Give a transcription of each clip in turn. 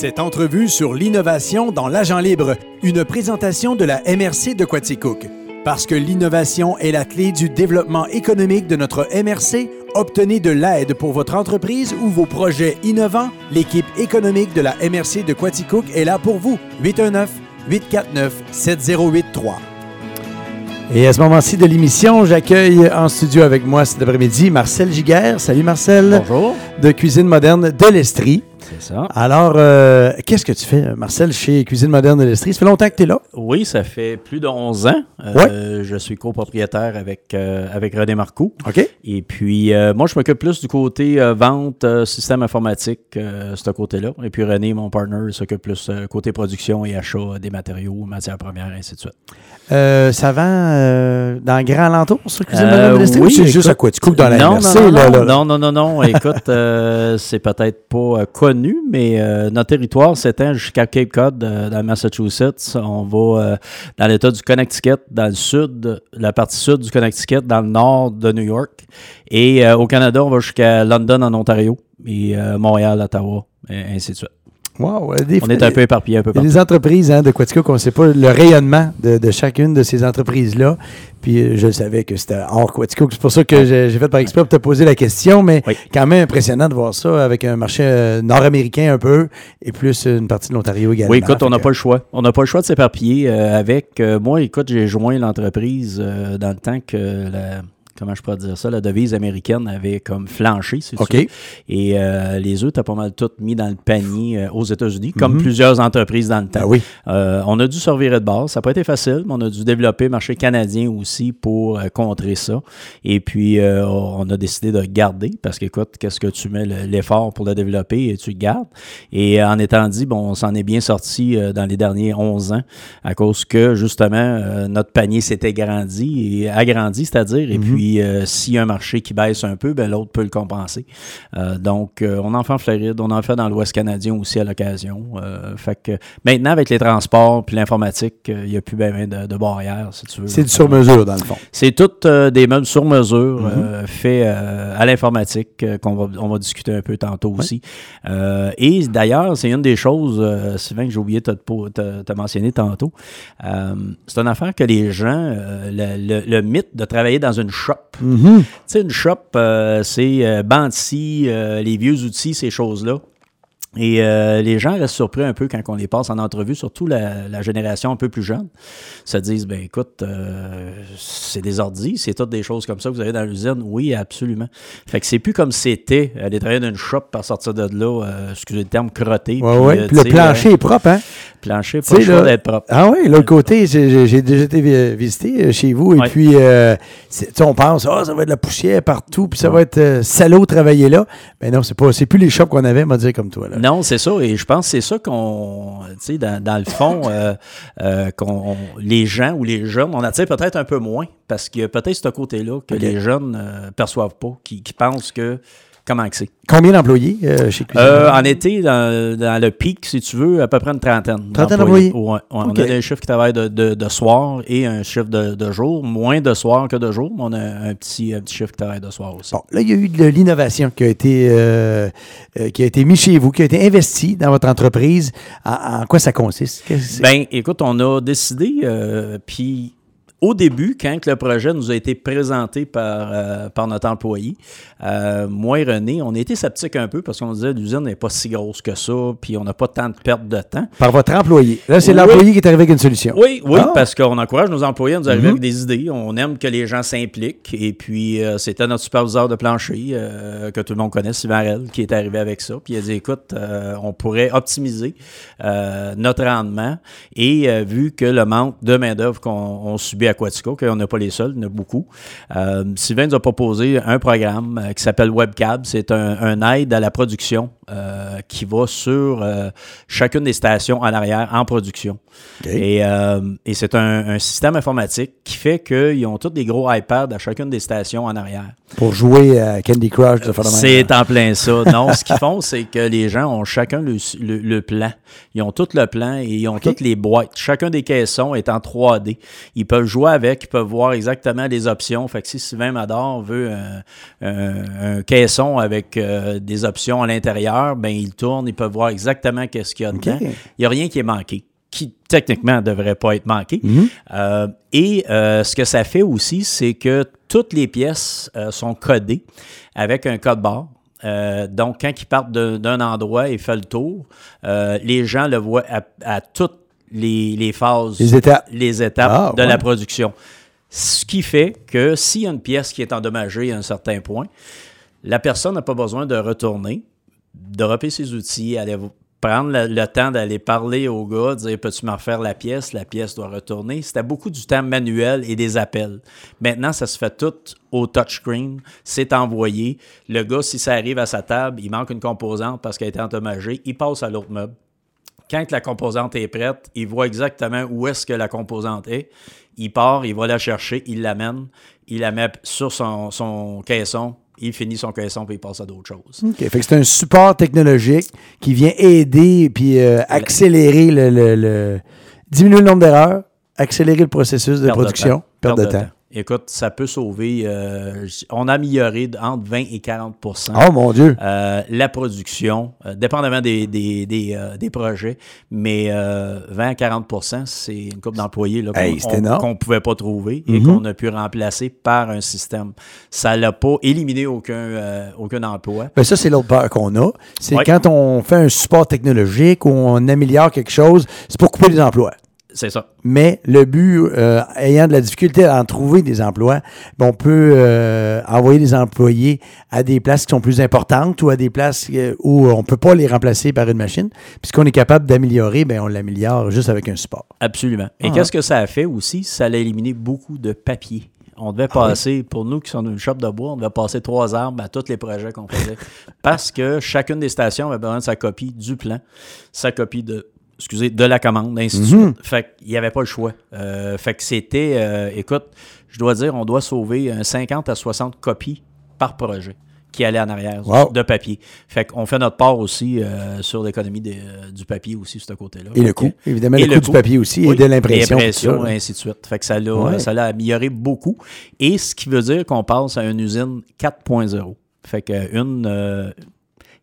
Cette entrevue sur l'innovation dans l'agent libre, une présentation de la MRC de Quaticook. Parce que l'innovation est la clé du développement économique de notre MRC, obtenez de l'aide pour votre entreprise ou vos projets innovants. L'équipe économique de la MRC de Quaticook est là pour vous. 819-849-7083. Et à ce moment-ci de l'émission, j'accueille en studio avec moi cet après-midi Marcel Giguère. Salut Marcel. Bonjour. De Cuisine Moderne de l'Estrie. C'est ça. Alors, euh, qu'est-ce que tu fais, Marcel, chez Cuisine Moderne de l'Estrie? Ça fait longtemps que tu es là? Oui, ça fait plus de 11 ans. Euh, Je suis copropriétaire avec, euh, avec René Marcoux. OK. Et puis, moi, je m'occupe plus du côté vente, système informatique, ce côté-là. Et puis, René, mon partner, s'occupe plus côté production et achat des matériaux, matières premières, ainsi de suite. Ça vend dans Grand Alentour, sur Cuisine Moderne de l'Estrie? oui, ou c'est juste à quoi? Tu coupes dans la non, non, non, non, non, non, non, non. Écoute, c'est peut-être pas euh, mais euh, notre territoire s'étend jusqu'à Cape Cod, euh, dans le Massachusetts. On va euh, dans l'État du Connecticut, dans le sud, la partie sud du Connecticut, dans le nord de New York. Et euh, au Canada, on va jusqu'à London, en Ontario, et euh, Montréal, Ottawa, et ainsi de suite. Wow, euh, des On est un peu éparpillé un peu partout. des entreprises hein, de Quatico qu'on ne sait pas le rayonnement de, de chacune de ces entreprises-là. Puis euh, je savais que c'était hors Quatico. C'est pour ça que j'ai fait par exprès pour te poser la question. Mais Oui. quand même impressionnant de voir ça avec un marché euh, nord-américain un peu et plus une partie de l'Ontario également. Oui, écoute, on n'a pas le choix. On n'a pas le choix de s'éparpiller euh, avec. moi, écoute, j'ai joint l'entreprise dans le temps que la. Comment je pourrais dire ça? La devise américaine avait comme flanché, si tu OK. veux. Et euh, les œufs, t'as pas mal tout mis dans le panier euh, aux États-Unis, comme Mhm. plusieurs entreprises dans le temps. Oui. Euh, on a dû se revirer de base. Ça n'a pas été facile, mais on a dû développer le marché canadien aussi pour contrer ça. Et puis, on a décidé de garder parce qu'écoute, qu'est-ce que tu mets le- l'effort pour le développer et tu le gardes? Et en étant dit, bon, on s'en est bien sorti dans les derniers 11 ans à cause que, justement, notre panier s'était grandi et agrandi, c'est-à-dire. Et Mhm. puis, euh, s'il y a un marché qui baisse un peu, ben, l'autre peut le compenser. Euh, donc, euh, on en fait en Floride, on en fait dans l'Ouest canadien aussi à l'occasion. Fait que maintenant, avec les transports puis l'informatique, il n'y a plus bien ben de, de barrières, si tu veux. C'est du sur-mesure, dans le fond. C'est tout euh, des meubles sur mesure Mhm. euh, faits à l'informatique qu'on va, on va discuter un peu tantôt aussi. Et d'ailleurs, c'est une des choses, Sylvain, que j'ai oublié de te, mentionner tantôt. C'est une affaire que les gens, le, le- le mythe de travailler dans une shop. Tu sais, une shop, euh, c'est euh, Banty, euh, les vieux outils, ces choses-là. Et euh, les gens restent surpris un peu quand on les passe en entrevue, surtout la, la génération un peu plus jeune. Se disent, ben écoute, euh, c'est des ordis, c'est toutes des choses comme ça que vous avez dans l'usine. Oui, absolument. Fait que c'est plus comme c'était aller travailler dans une shop par sortir de là, euh, excusez le terme, crotté. Ouais, puis, ouais. euh, Puis le plancher est propre, hein? plancher, pas le d'être propre. Ah oui, l'autre côté, j'ai déjà été vi- visité chez vous et Ouais. puis on pense ah ça va être de la poussière partout puis ça va être salaud travailler là. Mais non, c'est pas c'est plus les shops qu'on avait, on va dire comme toi là. Non, c'est ça. Et je pense que c'est ça qu'on, tu sais, dans, dans le fond, euh, euh, qu'on, on- les gens ou les jeunes, on attire peut-être un peu moins parce qu'il y a peut-être ce côté-là que les jeunes euh, perçoivent pas, qui, qui pensent que comment que c'est? Combien d'employés euh, chez Cuisine? Euh, en été, dans, dans le pic, si tu veux, à peu près une trentaine. Trentaine d'employés. Ouais, ouais. Ok. On a des chiffres qui travaillent de, de, de soir et un chiffre de, de jour. Moins de soir que de jour, mais on a un petit, un petit chiffre qui travaille de soir aussi. Bon, là, il y a eu de l'innovation qui a été euh, qui a été mise chez vous, qui a été investie dans votre entreprise. En, en quoi ça consiste? Ben, écoute, on a décidé, puis au début, quand le projet nous a été présenté par, euh, par notre employé, euh, moi et René, on a été sceptiques un peu parce qu'on disait l'usine n'est pas si grosse que ça, puis on n'a pas tant de perte de temps. Par votre employé. Là, c'est Oui. l'employé qui est arrivé avec une solution. Oui, oui, Ah. parce qu'on encourage nos employés à nous arriver Mhm. avec des idées. On aime que les gens s'impliquent. Et puis, euh, c'était notre superviseur de plancher, que tout le monde connaît, Sylvain Arel, qui est arrivé avec ça. Puis il a dit, écoute, on pourrait optimiser notre rendement. Et vu que le manque de main-d'œuvre qu'on on subit à Quatico, qu'on n'a pas les seuls, il y en a beaucoup, euh, Sylvain nous a proposé un programme euh, qui s'appelle WebCab. C'est un, un aide à la production euh, qui va sur euh, chacune des stations en arrière en production. Et, et c'est un, un système informatique qui fait qu'ils ont tous des gros iPads à chacune des stations en arrière. Pour jouer à Candy Crush, de. C'est en plein ça. Non, ce qu'ils font, c'est que les gens ont chacun le, le- le plan. Ils ont tout le plan et ils ont toutes les boîtes. Chacun des caissons est en 3D. Ils peuvent jouer jouer avec, ils peuvent voir exactement les options. Fait que si Sylvain Mador veut un, caisson avec euh, des options à l'intérieur, ben il tourne, ils peuvent voir exactement qu'est-ce qu'il y a dedans. Il n'y a rien qui est manqué qui techniquement ne devrait pas être manqué. Mhm. Euh, et euh, ce que ça fait aussi, c'est que toutes les pièces sont codées avec un code barre. donc, quand ils partent d'un endroit et font le tour, les gens le voient à, toutes les, phases, les étapes, les étapes ah, de la production. Ce qui fait que s'il y a une pièce qui est endommagée à un certain point, la personne n'a pas besoin de retourner, de repérer ses outils, aller prendre le, temps d'aller parler au gars, dire peux-tu me refaire la pièce, la pièce doit retourner. C'était beaucoup du temps manuel et des appels. Maintenant, ça se fait tout au touchscreen, c'est envoyé. Le gars, si ça arrive à sa table, il manque une composante parce qu'elle a été endommagée, il passe à l'autre meuble. Quand la composante est prête, il voit exactement où est-ce que la composante est. Il part, il va la chercher, il l'amène, il la met sur son, caisson, il finit son caisson puis il passe à d'autres choses. OK. Fait que c'est un support technologique qui vient aider puis euh, accélérer le, diminuer le nombre d'erreurs, accélérer le processus de production, perdre de, temps. Écoute, ça peut sauver. Euh, on a amélioré entre 20 et 40% Oh mon Dieu! Euh, la production, euh, dépendamment des, des, des, projets, mais 20 à 40% c'est une coupe d'employés qu'on ne pouvait pas trouver et mm-hmm. qu'on a pu remplacer par un système. Ça n'a pas éliminé aucun, aucun emploi. Ben ça, c'est l'autre peur qu'on a. C'est quand on fait un support technologique ou on améliore quelque chose, c'est pour couper les emplois. C'est ça. Mais le but, euh, ayant de la difficulté à en trouver des emplois, ben, on peut euh, envoyer des employés à des places qui sont plus importantes ou à des places euh, où on ne peut pas les remplacer par une machine. Puisqu'on est capable d'améliorer, ben, on l'améliore juste avec un support. Absolument. Et ah. qu'est-ce que ça a fait aussi? Ça a éliminé beaucoup de papier. On devait ah passer, pour nous qui sommes une shop de bois, on devait passer trois arbres à tous les projets qu'on faisait. parce que chacune des stations avait besoin de sa copie du plan, sa copie de excusez, de la commande, ainsi de mhm. suite. Fait qu'il n'y avait pas le choix. Euh, fait que c'était, euh, écoute, je dois dire, on doit sauver 50 à 60 copies par projet qui allaient en arrière de papier. Fait qu'on fait notre part aussi euh, sur l'économie du papier aussi, de ce côté-là. Et le coût, évidemment, le, coût, du papier aussi et de l'impression. L'impression, et ainsi de suite. Fait que ça l'a, ça l'a amélioré beaucoup. Et ce qui veut dire qu'on passe à une usine 4.0. Fait qu'une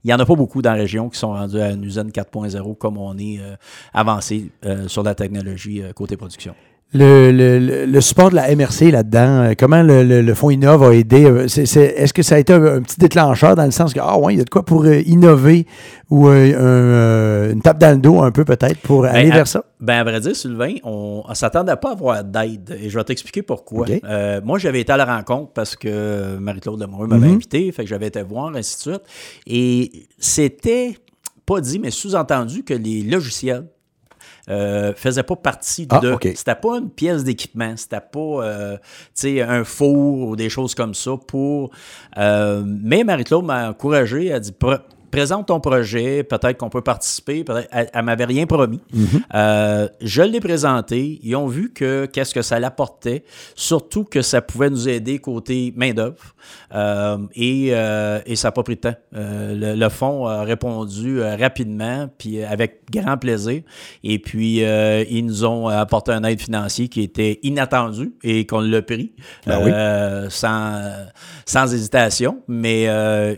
il n'y en a pas beaucoup dans la région qui sont rendus à une usine 4.0 comme on est euh, avancé euh, sur la technologie euh, côté production. Le, support de la MRC là-dedans, comment le, Fonds Innov a aidé? Est-ce que ça a été un, petit déclencheur dans le sens que, ah ouais, il y a de quoi pour innover ou une tape dans le dos un peu peut-être pour ben, aller vers ça? Ben, à vrai dire, Sylvain, on ne s'attendait pas à avoir d'aide. Et je vais t'expliquer pourquoi. Euh, moi, j'avais été à la rencontre parce que Marie-Claude Lemoureux m'avait mhm. invité, fait que j'avais été voir, ainsi de suite. Et c'était pas dit, mais sous-entendu que les logiciels euh, faisaient pas partie ah, de. C'était pas une pièce d'équipement, c'était pas euh, un four ou des choses comme ça pour. Euh, mais Marie-Claude m'a encouragé, elle a dit présente ton projet, peut-être qu'on peut participer. elle, ne m'avait rien promis. Mhm. Euh, je l'ai présenté. Ils ont vu que qu'est-ce que ça l'apportait, surtout que ça pouvait nous aider côté main-d'œuvre. Euh, et, euh, et, ça n'a pas pris de temps. Le, le, fonds a répondu rapidement, puis avec grand plaisir. Et puis, ils nous ont apporté un aide financier qui était inattendu et qu'on l'a pris ben sans, sans hésitation. Mais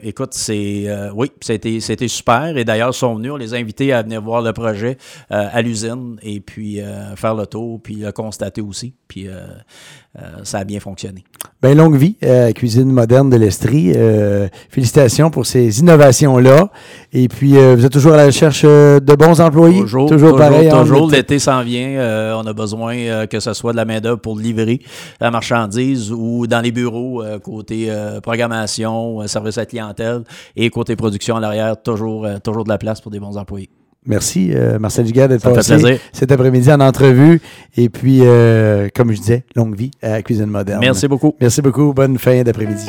écoute, c'est oui, c'était c'était super. Et d'ailleurs, ils sont venus, on les a invités à venir voir le projet euh, à l'usine et puis euh, faire le tour, puis le constater aussi. Puis euh, ça a bien fonctionné. Bien, longue vie, Cuisine moderne de l'Estrie. félicitations pour ces innovations-là. Et puis, vous êtes toujours à la recherche de bons employés? Toujours, toujours, pareil. Toujours, l'été s'en vient. on a besoin que ce soit de la main-d'œuvre pour livrer la marchandise ou dans les bureaux, côté programmation, service à clientèle et côté production à l'arrière toujours, euh, toujours de la place pour des bons employés. Merci, euh, Marcel Dugas, d'être passé cet après-midi en entrevue. Et puis, euh, comme je disais, longue vie à Cuisine Moderne. Merci beaucoup. Merci beaucoup. Bonne fin d'après-midi.